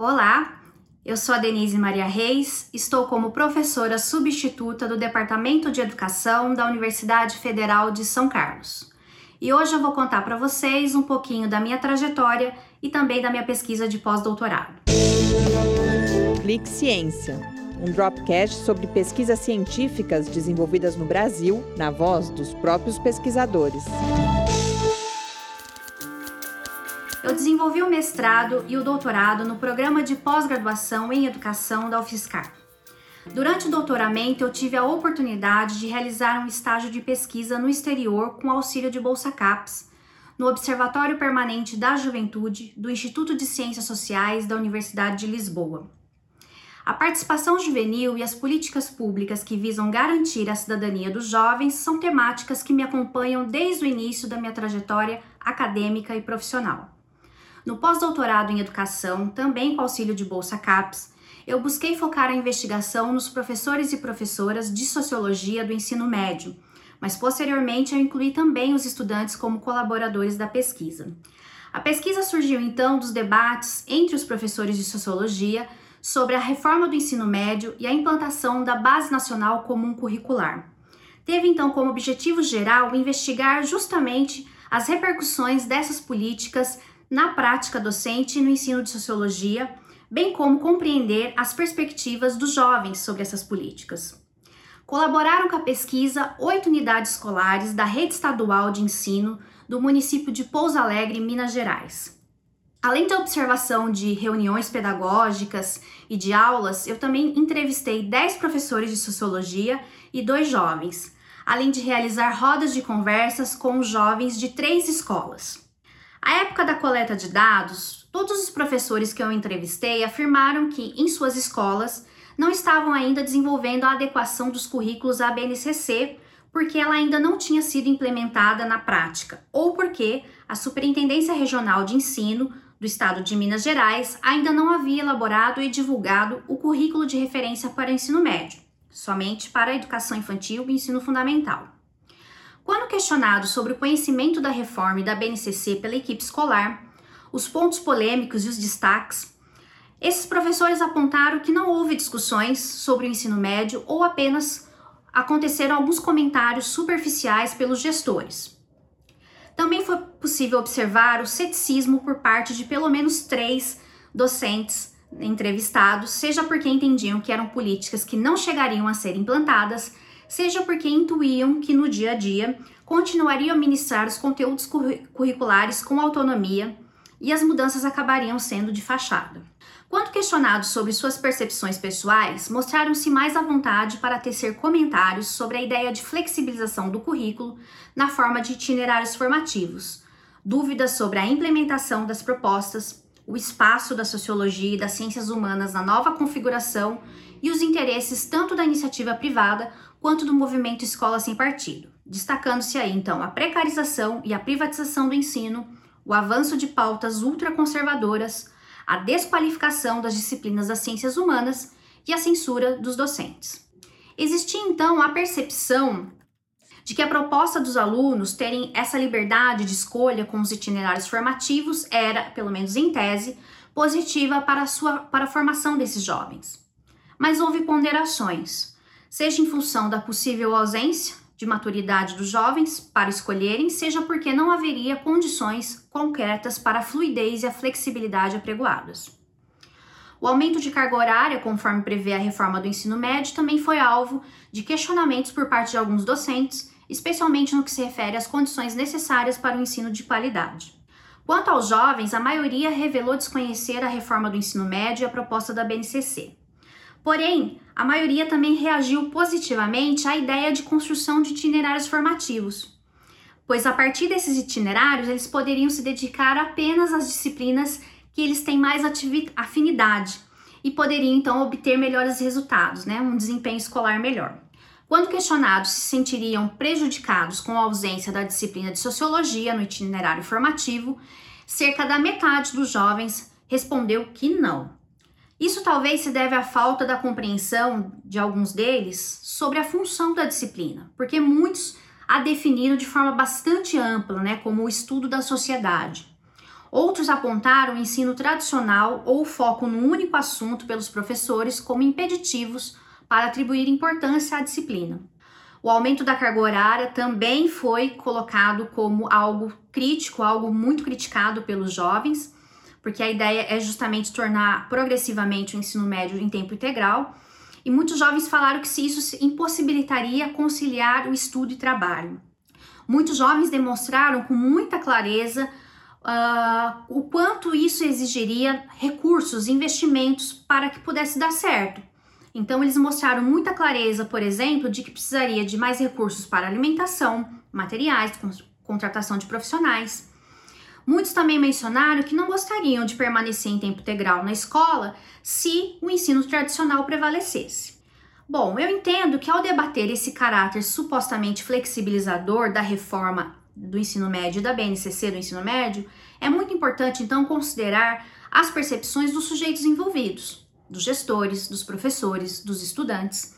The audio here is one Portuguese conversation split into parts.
Olá, eu sou a Denise Maria Reis, estou como professora substituta do Departamento de Educação da Universidade Federal de São Carlos. E hoje eu vou contar para vocês um pouquinho da minha trajetória e também da minha pesquisa de pós-doutorado. Clique Ciência, um dropcast sobre pesquisas científicas desenvolvidas no Brasil, na voz dos próprios pesquisadores. Eu desenvolvi o mestrado e o doutorado no programa de pós-graduação em educação da UFSCar. Durante o doutoramento, eu tive a oportunidade de realizar um estágio de pesquisa no exterior com auxílio de Bolsa CAPES, no Observatório Permanente da Juventude do Instituto de Ciências Sociais da Universidade de Lisboa. A participação juvenil e as políticas públicas que visam garantir a cidadania dos jovens são temáticas que me acompanham desde o início da minha trajetória acadêmica e profissional. No pós-doutorado em educação, também com auxílio de Bolsa CAPES, eu busquei focar a investigação nos professores e professoras de sociologia do ensino médio, mas posteriormente eu incluí também os estudantes como colaboradores da pesquisa. A pesquisa surgiu então dos debates entre os professores de sociologia sobre a reforma do ensino médio e a implantação da Base Nacional Comum Curricular. Teve então como objetivo geral investigar justamente as repercussões dessas políticas na prática docente e no ensino de sociologia, bem como compreender as perspectivas dos jovens sobre essas políticas. Colaboraram com a pesquisa oito unidades escolares da rede estadual de ensino do município de Pouso Alegre, Minas Gerais. Além da observação de reuniões pedagógicas e de aulas, eu também entrevistei 10 professores de sociologia e dois jovens, além de realizar rodas de conversas com os jovens de três escolas. À época da coleta de dados, todos os professores que eu entrevistei afirmaram que, em suas escolas, não estavam ainda desenvolvendo a adequação dos currículos à BNCC, porque ela ainda não tinha sido implementada na prática, ou porque a Superintendência Regional de Ensino do Estado de Minas Gerais ainda não havia elaborado e divulgado o currículo de referência para o ensino médio, somente para a educação infantil e ensino fundamental. Questionado sobre o conhecimento da reforma e da BNCC pela equipe escolar, os pontos polêmicos e os destaques, esses professores apontaram que não houve discussões sobre o ensino médio ou apenas aconteceram alguns comentários superficiais pelos gestores. Também foi possível observar o ceticismo por parte de pelo menos três docentes entrevistados, seja porque entendiam que eram políticas que não chegariam a ser implantadas, seja porque intuíam que no dia a dia continuariam a ministrar os conteúdos curriculares com autonomia e as mudanças acabariam sendo de fachada. Quando questionados sobre suas percepções pessoais, mostraram-se mais à vontade para tecer comentários sobre a ideia de flexibilização do currículo na forma de itinerários formativos, dúvidas sobre a implementação das propostas, o espaço da sociologia e das ciências humanas na nova configuração e os interesses tanto da iniciativa privada quanto do movimento Escola Sem Partido, destacando-se aí então a precarização e a privatização do ensino, o avanço de pautas ultraconservadoras, a desqualificação das disciplinas das ciências humanas e a censura dos docentes. Existia então a percepção de que a proposta dos alunos terem essa liberdade de escolha com os itinerários formativos era, pelo menos em tese, positiva para a, sua, para a formação desses jovens. Mas houve ponderações seja em função da possível ausência de maturidade dos jovens para escolherem, seja porque não haveria condições concretas para a fluidez e a flexibilidade apregoadas. O aumento de carga horária, conforme prevê a reforma do ensino médio, também foi alvo de questionamentos por parte de alguns docentes, especialmente no que se refere às condições necessárias para o ensino de qualidade. Quanto aos jovens, a maioria revelou desconhecer a reforma do ensino médio e a proposta da BNCC. Porém, a maioria também reagiu positivamente à ideia de construção de itinerários formativos, pois a partir desses itinerários eles poderiam se dedicar apenas às disciplinas que eles têm mais afinidade e poderiam então obter melhores resultados, né? um desempenho escolar melhor. Quando questionados se sentiriam prejudicados com a ausência da disciplina de sociologia no itinerário formativo, cerca da metade dos jovens respondeu que não. Isso talvez se deve à falta da compreensão de alguns deles sobre a função da disciplina, porque muitos a definiram de forma bastante ampla, né, como o estudo da sociedade. Outros apontaram o ensino tradicional ou o foco no único assunto pelos professores como impeditivos para atribuir importância à disciplina. O aumento da carga horária também foi colocado como algo crítico, algo muito criticado pelos jovens, porque a ideia é justamente tornar progressivamente o ensino médio em tempo integral. E muitos jovens falaram que se isso impossibilitaria conciliar o estudo e trabalho. Muitos jovens demonstraram com muita clareza uh, o quanto isso exigiria recursos, investimentos para que pudesse dar certo. Então, eles mostraram muita clareza, por exemplo, de que precisaria de mais recursos para alimentação, materiais, contratação de profissionais. Muitos também mencionaram que não gostariam de permanecer em tempo integral na escola se o ensino tradicional prevalecesse. Bom, eu entendo que ao debater esse caráter supostamente flexibilizador da reforma do ensino médio da BNCC do ensino médio, é muito importante então considerar as percepções dos sujeitos envolvidos, dos gestores, dos professores, dos estudantes,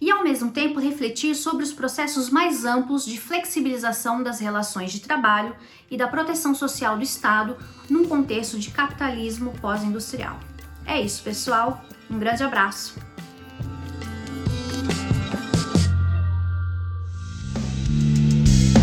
e ao mesmo tempo refletir sobre os processos mais amplos de flexibilização das relações de trabalho e da proteção social do Estado num contexto de capitalismo pós-industrial. É isso, pessoal. Um grande abraço.